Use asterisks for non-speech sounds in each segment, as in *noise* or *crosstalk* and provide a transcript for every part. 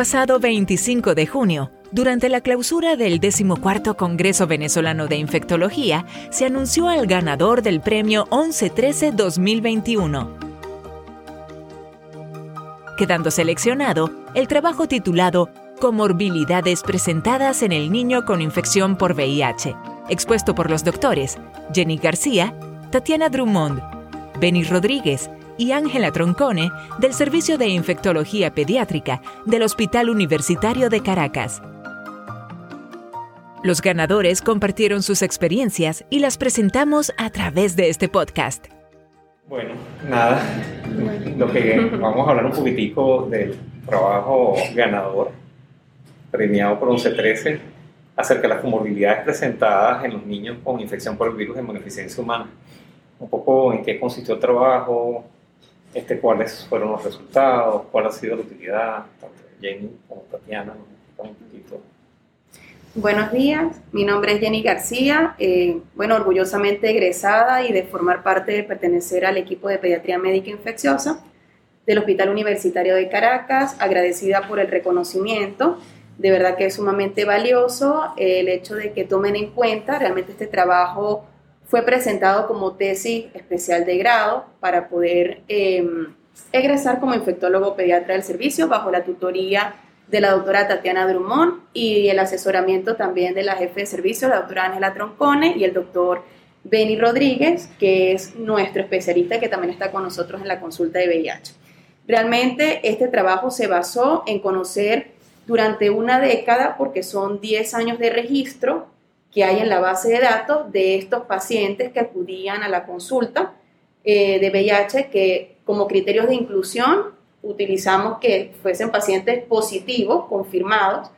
Pasado 25 de junio, durante la clausura del 14 Congreso Venezolano de Infectología, se anunció al ganador del premio 1113 2021. Quedando seleccionado el trabajo titulado Comorbilidades presentadas en el niño con infección por VIH, expuesto por los doctores Jenny García, Tatiana Drummond, Benny Rodríguez, y Ángela Troncone del Servicio de Infectología Pediátrica del Hospital Universitario de Caracas. Los ganadores compartieron sus experiencias y las presentamos a través de este podcast. Bueno, nada, lo que vamos a hablar un poquitico del trabajo ganador premiado por 1113 acerca de las comorbilidades presentadas en los niños con infección por el virus de inmunodeficiencia humana. Un poco en qué consistió el trabajo, este, cuáles fueron los resultados, cuál ha sido la utilidad, tanto Jenny como Tatiana, un poquito. Buenos días, mi nombre es Jenny García, eh, bueno, orgullosamente egresada y de formar parte de pertenecer al equipo de pediatría médica infecciosa del Hospital Universitario de Caracas, agradecida por el reconocimiento, de verdad que es sumamente valioso el hecho de que tomen en cuenta realmente este trabajo fue presentado como tesis especial de grado para poder em, egresar como infectólogo pediatra del servicio bajo la tutoría de la doctora Tatiana Drummond y el asesoramiento también de la jefe de servicio, la doctora Ángela Troncone y el doctor Benny Rodríguez, que es nuestro especialista que también está con nosotros en la consulta de VIH. Realmente este trabajo se basó en conocer durante una década, porque son 10 años de registro, que hay en la base de datos de estos pacientes que acudían a la consulta eh, de VIH, que como criterios de inclusión utilizamos que fuesen pacientes positivos, confirmados,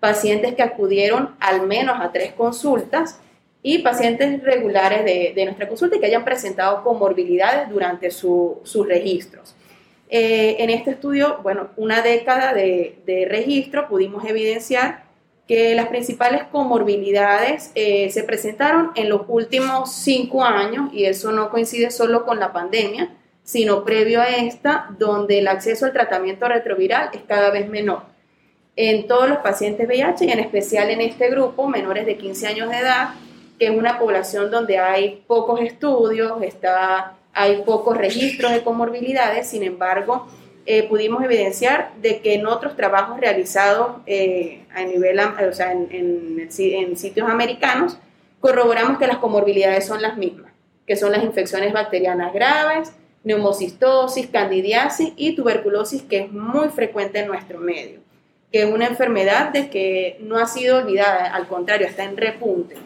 pacientes que acudieron al menos a tres consultas y pacientes regulares de, nuestra consulta y que hayan presentado comorbilidades durante sus registros. Eh, en este estudio, bueno, una década de, de registro pudimos evidenciar que las principales comorbilidades eh, se presentaron en los últimos cinco años y eso no coincide solo con la pandemia, sino previo a esta, donde el acceso al tratamiento retroviral es cada vez menor. En todos los pacientes VIH y en especial en este grupo, menores de 15 años de edad, que es una población donde hay pocos estudios, está, hay pocos registros de comorbilidades, sin embargo, eh, pudimos evidenciar de que en otros trabajos realizados eh, a nivel, o sea, en, en, sitios americanos, corroboramos que las comorbilidades son las mismas, que son las infecciones bacterianas graves, neumocistosis, candidiasis y tuberculosis, que es muy frecuente en nuestro medio, que es una enfermedad de que no ha sido olvidada, al contrario, está en repunte.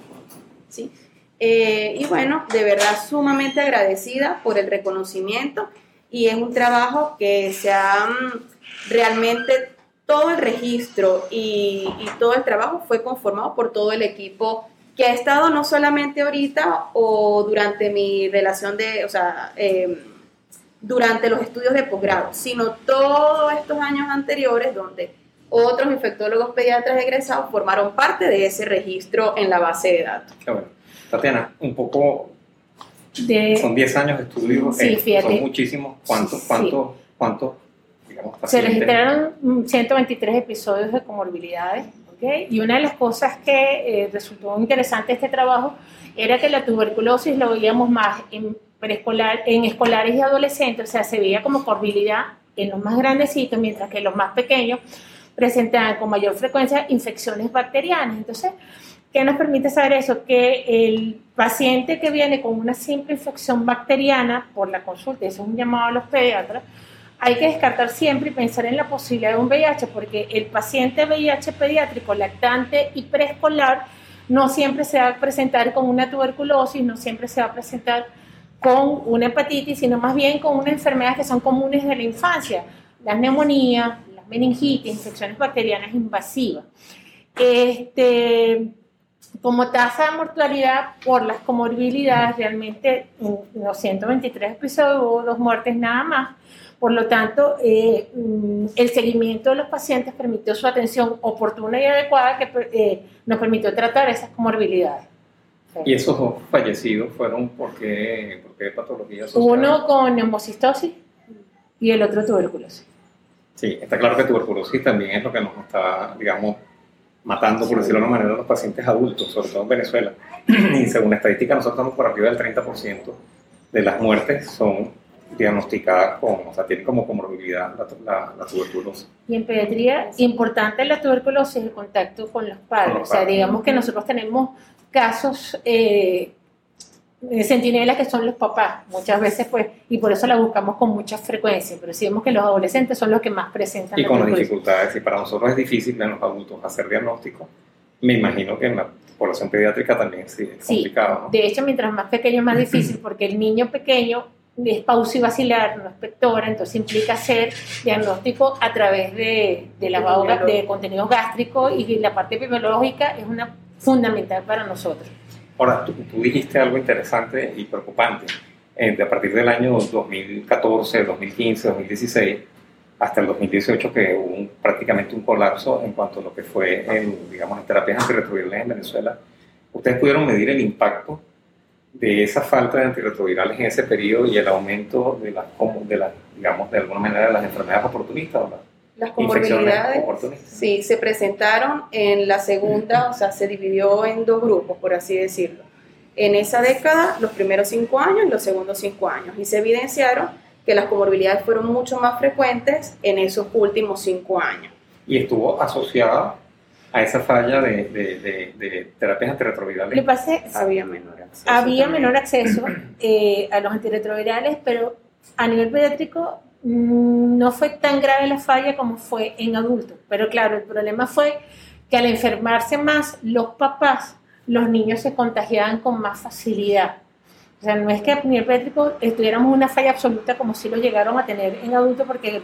¿sí? Eh, y bueno, de verdad sumamente agradecida por el reconocimiento y es un trabajo que se ha mm, realmente todo el registro y, todo el trabajo fue conformado por todo el equipo que ha estado no solamente ahorita o durante mi relación de, o sea, em, durante los estudios de posgrado, sino todos estos años anteriores donde otros infectólogos pediatras egresados formaron parte de ese registro en la base de datos. Qué bueno. Tatiana, un poco son 10 años de estudio, sí, eh, son muchísimos. ¿Cuántos, cuántos, cuántos, digamos, Se registraron 123 episodios de comorbilidades, ¿okay? y una de las cosas que eh, resultó interesante este trabajo era que la tuberculosis lo veíamos más en, preescolar, en escolares y adolescentes, o sea, se veía como comorbilidad en los más grandecitos, mientras que los más pequeños presentaban con mayor frecuencia infecciones bacterianas. Entonces, ¿Qué nos permite saber eso? Que el paciente que viene con una simple infección bacteriana por la consulta, eso es un llamado a los pediatras, hay que descartar siempre y pensar en la posibilidad de un VIH, porque el paciente VIH pediátrico, lactante y preescolar no siempre se va a presentar con una tuberculosis, no siempre se va a presentar con una hepatitis, sino más bien con una enfermedad que son comunes de la infancia, las neumonías, las meningitis, infecciones bacterianas invasivas. Este, como tasa de mortalidad por las comorbilidades, realmente en los 123 episodios hubo dos muertes nada más. Por lo tanto, eh, mm, el seguimiento de los pacientes permitió su atención oportuna y adecuada que eh, nos permitió tratar esas comorbilidades. ¿Y esos dos fallecidos fueron por qué, por qué patologías? Uno con neumocistosis y el otro tuberculosis. Sí, está claro que tuberculosis también es lo que nos está, digamos, matando, por decirlo de una manera, a los pacientes adultos, sobre todo en Venezuela. *clears throat* Y según la estadística, nosotros estamos por arriba del 30% de las muertes son diagnosticadas con, o sea, tienen como comorbilidad la, la, tuberculosis. Y en pediatría, importante la tuberculosis el contacto con los padres. O sea, digamos que nosotros tenemos casos eh, centinelas que son los papás, muchas veces, pues, y por eso la buscamos con mucha frecuencia, pero si vemos que los adolescentes son los que más presentan. Y con las dificultades, y para nosotros es difícil en los adultos hacer diagnóstico, me imagino que en la población pediátrica también sí, es complicado. De hecho, mientras más pequeño, más difícil, porque el niño pequeño es pausivacilar, no es pectora, entonces implica hacer diagnóstico a través de, de lavado de contenidos gástricos y la parte epidemiológica es una fundamental para nosotros. Ahora, tú, dijiste algo interesante y preocupante. Eh, a partir del año 2014, 2015, 2016, hasta el 2018, que hubo prácticamente un colapso en cuanto a lo que fue, digamos, en terapias antirretrovirales en Venezuela, ¿ustedes pudieron medir el impacto de esa falta de antirretrovirales en ese periodo y el aumento de las, de las digamos, de alguna manera, de las enfermedades oportunistas? Las comorbilidades sí, se presentaron en la segunda, o sea, se dividió en dos grupos, por así decirlo. En esa década, los primeros cinco años y los segundos cinco años. Y se evidenciaron que las comorbilidades fueron mucho más frecuentes en esos últimos cinco años. Y estuvo asociada a esa falla de, de, de, terapias antirretrovirales. había menor acceso. Había menor acceso eh, a los antirretrovirales, pero a nivel pediátrico no fue tan grave la falla como fue en adultos. Pero claro, el problema fue que al enfermarse más los papás, los niños se contagiaban con más facilidad. O sea, no es que a nivel pediátrico tuviéramos una falla absoluta como si lo llegaron a tener en adultos, porque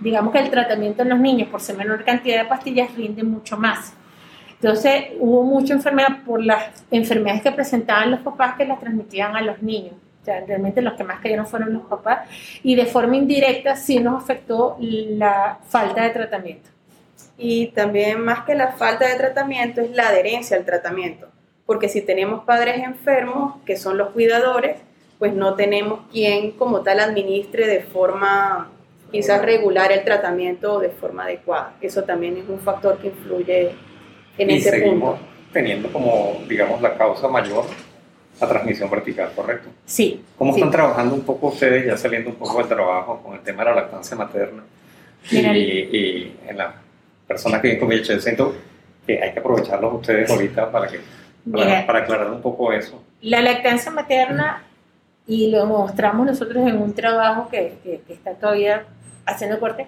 digamos que el tratamiento en los niños por ser menor cantidad de pastillas rinde mucho más. Entonces hubo mucha enfermedad por las enfermedades que presentaban los papás que las transmitían a los niños. O sea, realmente los que más cayeron fueron los papás y de forma indirecta sí nos afectó la falta de tratamiento. Y también más que la falta de tratamiento es la adherencia al tratamiento, porque si tenemos padres enfermos, que son los cuidadores, pues no tenemos quien como tal administre de forma quizás regular el tratamiento de forma adecuada. Eso también es un factor que influye en y ese punto. Teniendo como, digamos, la causa mayor la transmisión vertical, ¿correcto? Sí. ¿Cómo están trabajando un poco ustedes, ya saliendo un poco del trabajo, con el tema de la lactancia materna? y, en la persona que viene con VIH, siento que hay que aprovecharlos ustedes ahorita para, que, para, aclarar un poco eso. La lactancia materna, y lo mostramos nosotros en un trabajo que, que, está todavía haciendo corte,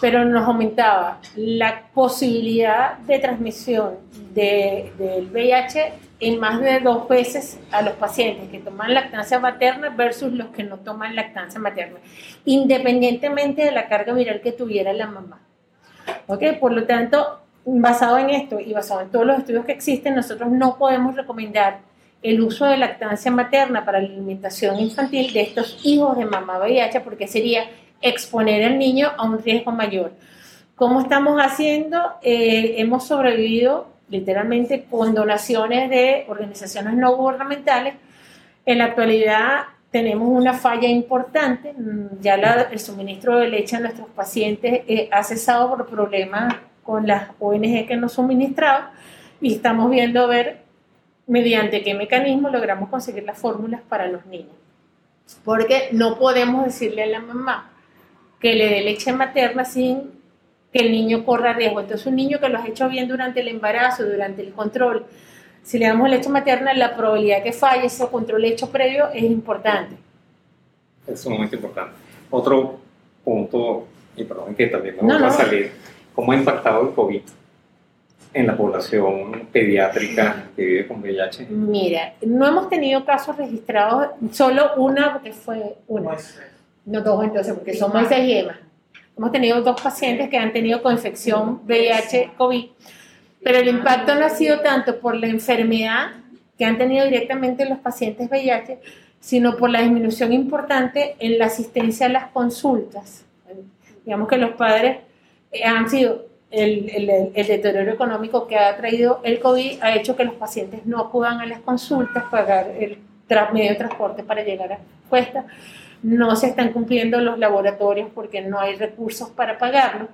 pero nos aumentaba la posibilidad de transmisión de, del VIH en más de dos veces a los pacientes que toman lactancia materna versus los que no toman lactancia materna, independientemente de la carga viral que tuviera la mamá. ¿Ok? Por lo tanto, basado en esto y basado en todos los estudios que existen, nosotros no podemos recomendar el uso de lactancia materna para la alimentación infantil de estos hijos de mamá VIH porque sería exponer al niño a un riesgo mayor. ¿Cómo estamos haciendo? Eh, hemos sobrevivido literalmente con donaciones de organizaciones no gubernamentales. En la actualidad tenemos una falla importante, ya el suministro de leche a nuestros pacientes eh, ha cesado por problemas con las ONG que nos suministraban y estamos viendo ver mediante qué mecanismo logramos conseguir las fórmulas para los niños. Porque no podemos decirle a la mamá que le dé leche materna sin que el niño corra riesgo. Entonces, un niño que lo has hecho bien durante el embarazo, durante el control, si le damos leche materna, la probabilidad que falle ese control hecho previo es importante. Es sumamente importante. Otro punto, y perdón que también me va a salir, ¿cómo ha impactado el COVID en la población pediátrica que vive con VIH? Mira, no hemos tenido casos registrados, solo una, porque fue una. No dos entonces, porque son más y Emma. Hemos tenido dos pacientes que han tenido coinfección VIH-COVID, pero el impacto no ha sido tanto por la enfermedad que han tenido directamente los pacientes VIH, sino por la disminución importante en la asistencia a las consultas. Digamos que los padres han sido el, el, el, deterioro económico que ha traído el COVID ha hecho que los pacientes no acudan a las consultas, pagar el medio de transporte para llegar a cuesta no se están cumpliendo los laboratorios porque no hay recursos para pagarlo.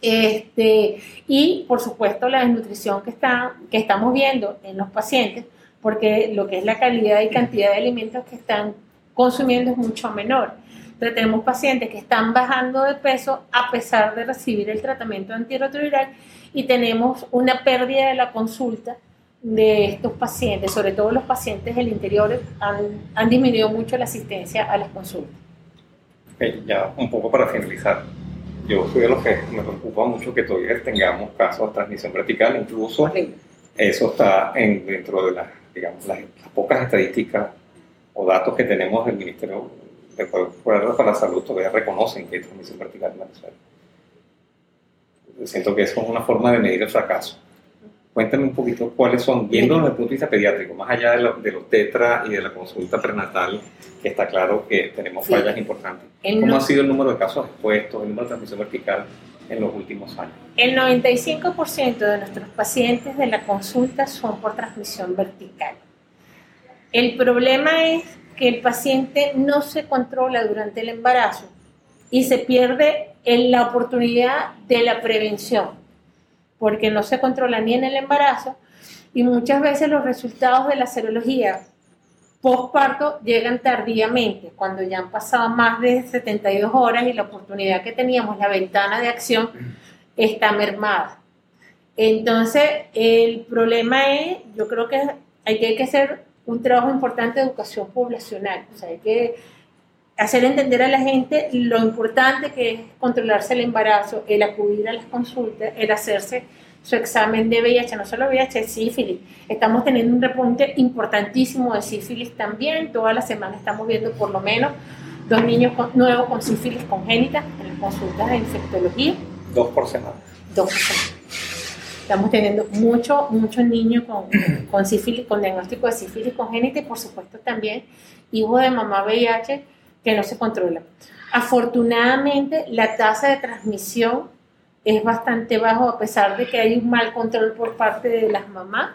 Este, y por supuesto la desnutrición que, está, que estamos viendo en los pacientes, porque lo que es la calidad y cantidad de alimentos que están consumiendo es mucho menor. Entonces tenemos pacientes que están bajando de peso a pesar de recibir el tratamiento antirretroviral y tenemos una pérdida de la consulta de estos pacientes, sobre todo los pacientes del interior, han, han disminuido mucho la asistencia a las consultas. ya un poco para finalizar, yo soy de los que me preocupa mucho que todavía tengamos casos de transmisión vertical, incluso eso está en, dentro de las, digamos, las, pocas estadísticas o datos que tenemos del Ministerio de Cuidados para la Salud, todavía reconocen que hay transmisión vertical en Venezuela. Siento que eso es una forma de medir el fracaso. Cuéntame un poquito cuáles son, viendo desde el punto de vista pediátrico, más allá de, de los tetra y de la consulta prenatal, que está claro que tenemos fallas importantes. ¿Cómo ha sido el número de casos expuestos, el número de transmisión vertical en los últimos años? El 95% de nuestros pacientes de la consulta son por transmisión vertical. El problema es que el paciente no se controla durante el embarazo y se pierde en la oportunidad de la prevención porque no se controla ni en el embarazo y muchas veces los resultados de la serología postparto llegan tardíamente, cuando ya han pasado más de 72 horas y la oportunidad que teníamos, la ventana de acción, está mermada. Entonces, el problema es, yo creo que hay que, hacer un trabajo importante de educación poblacional, o sea, hay que hacer entender a la gente lo importante que es controlarse el embarazo, el acudir a las consultas, el hacerse su examen de VIH, no solo VIH, sífilis. Estamos teniendo un repunte importantísimo de sífilis también. Toda la semana estamos viendo por lo menos dos niños nuevos con sífilis congénita en las consultas de infectología. Dos por semana. Dos por semana. Estamos teniendo muchos muchos niños con, con sífilis, con diagnóstico de sífilis congénita y por supuesto también hijos de mamá VIH que no se controla. Afortunadamente, la tasa de transmisión es bastante bajo a pesar de que hay un mal control por parte de las mamás.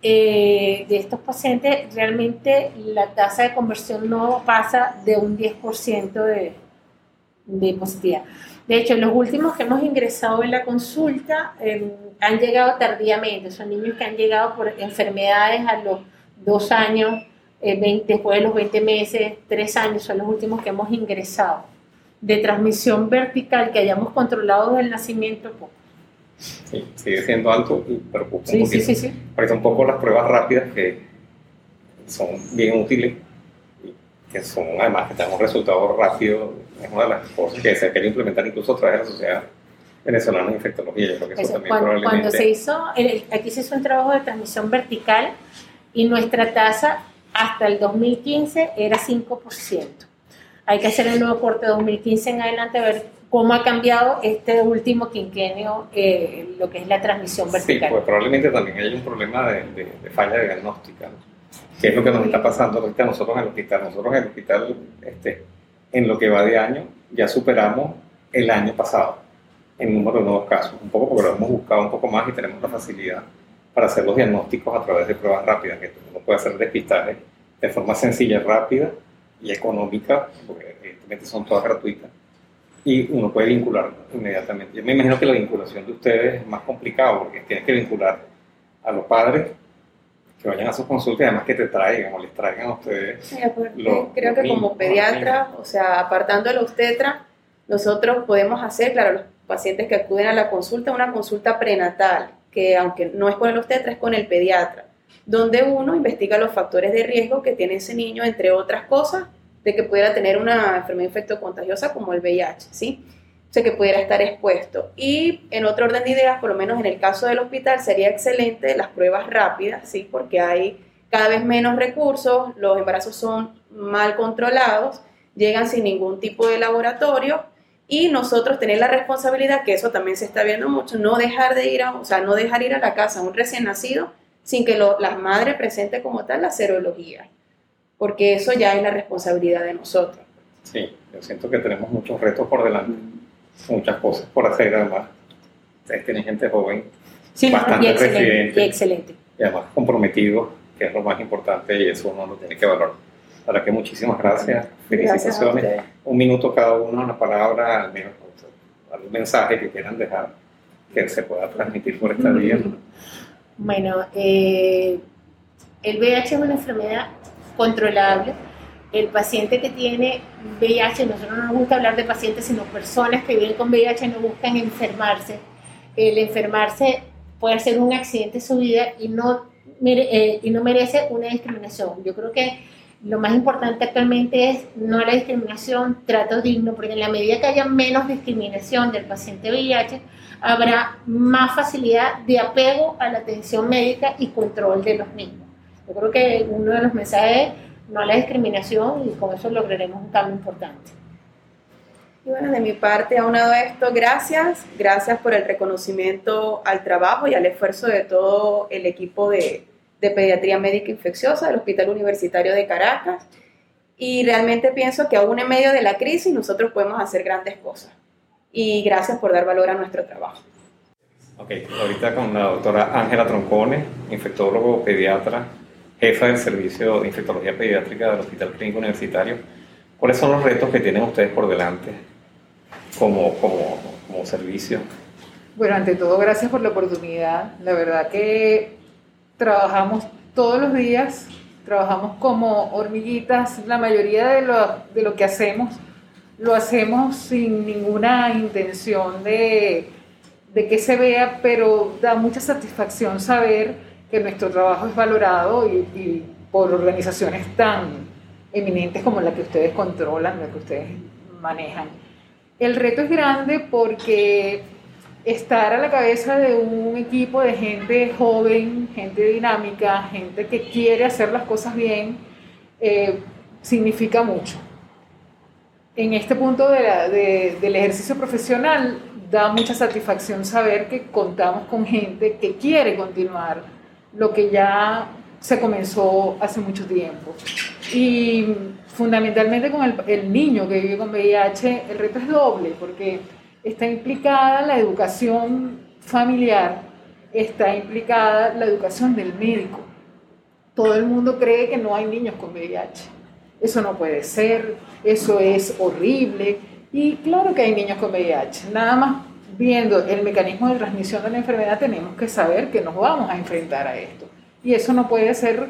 Eh, de estos pacientes, realmente la tasa de conversión no pasa de un 10% de, de positividad. De hecho, los últimos que hemos ingresado en la consulta em, han llegado tardíamente, son niños que han llegado por enfermedades a los dos años, eh, después de los 20 meses, tres años, son los últimos que hemos ingresado. De transmisión vertical que hayamos controlado desde el nacimiento, poco. Sí, sigue siendo alto y preocupa sí, Sí, sí, sí. Parece un poco las pruebas rápidas que son bien útiles y que son además que tenemos resultados rápidos. Es una de las cosas que se quiere implementar incluso a través de la sociedad venezolana de infectología. Yo creo que eso, también cuando, probablemente... cuando se hizo, aquí se hizo un trabajo de transmisión vertical y nuestra tasa hasta el 2015 era 5%. Hay que hacer el nuevo corte de 2015 en adelante a ver cómo ha cambiado este último quinquenio eh, lo que es la transmisión vertical. Sí, pues probablemente también hay un problema de, de, falla diagnóstica, que es lo que nos está pasando ahorita nosotros en el hospital. Nosotros en el hospital, este, en lo que va de año, ya superamos el año pasado en número de nuevos casos, un poco porque lo hemos buscado un poco más y tenemos la facilidad para hacer los diagnósticos a través de pruebas rápidas, que uno puede hacer despistaje de forma sencilla, rápida y económica, porque evidentemente son todas gratuitas, y uno puede vincular inmediatamente. Yo me imagino que la vinculación de ustedes es más complicado, porque tienes que vincular a los padres que vayan a sus consultas y además que te traigan o les traigan a ustedes. Sí, creo que como pediatra, o sea, apartando a la obstetra, nosotros podemos hacer, claro, los pacientes que acuden a la consulta, una consulta prenatal, que aunque no es con el obstetra, es con el pediatra, donde uno investiga los factores de riesgo que tiene ese niño, entre otras cosas, de que pudiera tener una enfermedad infectocontagiosa como el VIH, ¿sí? O sea, que pudiera estar expuesto. Y en otro orden de ideas, por lo menos en el caso del hospital, sería excelente las pruebas rápidas, ¿sí? Porque hay cada vez menos recursos, los embarazos son mal controlados, llegan sin ningún tipo de laboratorio y nosotros tener la responsabilidad, que eso también se está viendo mucho, no dejar de ir a, o sea, no dejar ir a la casa a un recién nacido sin que lo, las madres presenten como tal la serología, porque eso ya es la responsabilidad de nosotros. Sí, yo siento que tenemos muchos retos por delante, muchas cosas por hacer además. Ustedes tienen gente joven, sí, bastante y excelente, residente, y excelente. Y además comprometido, que es lo más importante y eso uno lo tiene que valorar. Para que muchísimas gracias, felicitaciones. un minuto cada uno, una palabra, al menos algún mensaje que quieran dejar que se pueda transmitir por esta vía. Bueno, eh, el VIH es una enfermedad controlable. El paciente que tiene VIH, nosotros no nos gusta hablar de pacientes, sino personas que viven con VIH no buscan enfermarse. El enfermarse puede ser un accidente en su vida y no, eh, y no merece una discriminación. Yo creo que lo más importante actualmente es no la discriminación, trato digno, porque en la medida que haya menos discriminación del paciente VIH, habrá más facilidad de apego a la atención médica y control de los mismos. Yo creo que uno de los mensajes es no a la discriminación y con eso lograremos un cambio importante. Y bueno, de mi parte, aunado a esto, gracias. Gracias por el reconocimiento al trabajo y al esfuerzo de todo el equipo de, de Pediatría Médica Infecciosa del Hospital Universitario de Caracas. Y realmente pienso que aún en medio de la crisis nosotros podemos hacer grandes cosas. Y gracias por dar valor a nuestro trabajo. Ok, ahorita con la doctora Ángela Troncone, infectólogo pediatra, jefa del servicio de infectología pediátrica del Hospital Clínico Universitario. ¿Cuáles son los retos que tienen ustedes por delante como, como, como servicio? Bueno, ante todo, gracias por la oportunidad. La verdad que trabajamos todos los días, trabajamos como hormiguitas, la mayoría de lo, de lo que hacemos lo hacemos sin ninguna intención de, de, que se vea, pero da mucha satisfacción saber que nuestro trabajo es valorado y, por organizaciones tan eminentes como la que ustedes controlan, la que ustedes manejan. El reto es grande porque estar a la cabeza de un equipo de gente joven, gente dinámica, gente que quiere hacer las cosas bien, eh, significa mucho. En este punto del ejercicio profesional da mucha satisfacción saber que contamos con gente que quiere continuar lo que ya se comenzó hace mucho tiempo. Y fundamentalmente con el, el niño que vive con VIH, el reto es doble, porque está implicada la educación familiar, está implicada la educación del médico. Todo el mundo cree que no hay niños con VIH. Eso no puede ser, eso es horrible. Y claro que hay niños con VIH. Nada más viendo el mecanismo de transmisión de la enfermedad tenemos que saber que nos vamos a enfrentar a esto. Y eso no puede ser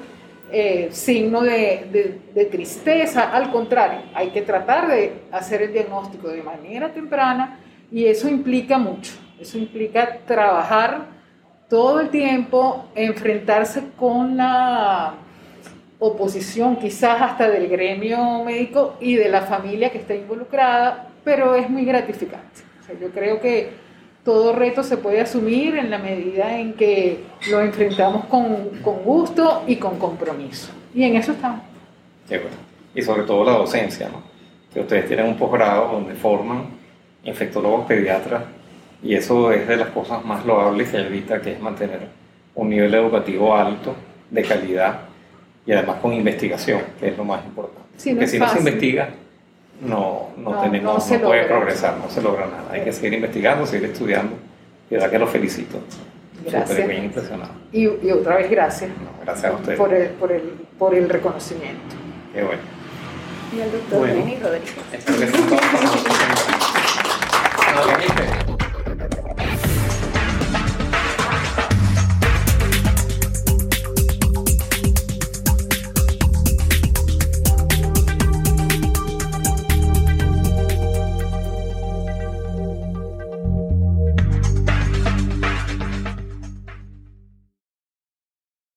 eh, signo de, de, tristeza, al contrario, hay que tratar de hacer el diagnóstico de manera temprana y eso implica mucho, eso implica trabajar todo el tiempo, enfrentarse con la oposición quizás hasta del gremio médico y de la familia que está involucrada, pero es muy gratificante. yo creo que todo reto se puede asumir en la medida en que lo enfrentamos con, con gusto y con compromiso. Y en eso estamos. Y sobre todo la docencia, ¿no? que ustedes tienen un posgrado donde forman infectólogos pediatras y eso es de las cosas más loables que evita, que es mantener un nivel educativo alto, de calidad y además con investigación, que es lo más importante. Porque si no se investiga, no, no, tenemos, no, puede progresar, no se logra nada. Hay que seguir investigando, seguir estudiando. Y verdad que lo felicito. Gracias. bien impresionado. Y, y, otra vez gracias. gracias a ustedes. Por el, por, el, por el reconocimiento. Qué bueno. Y el doctor bueno, Rodríguez. Gracias.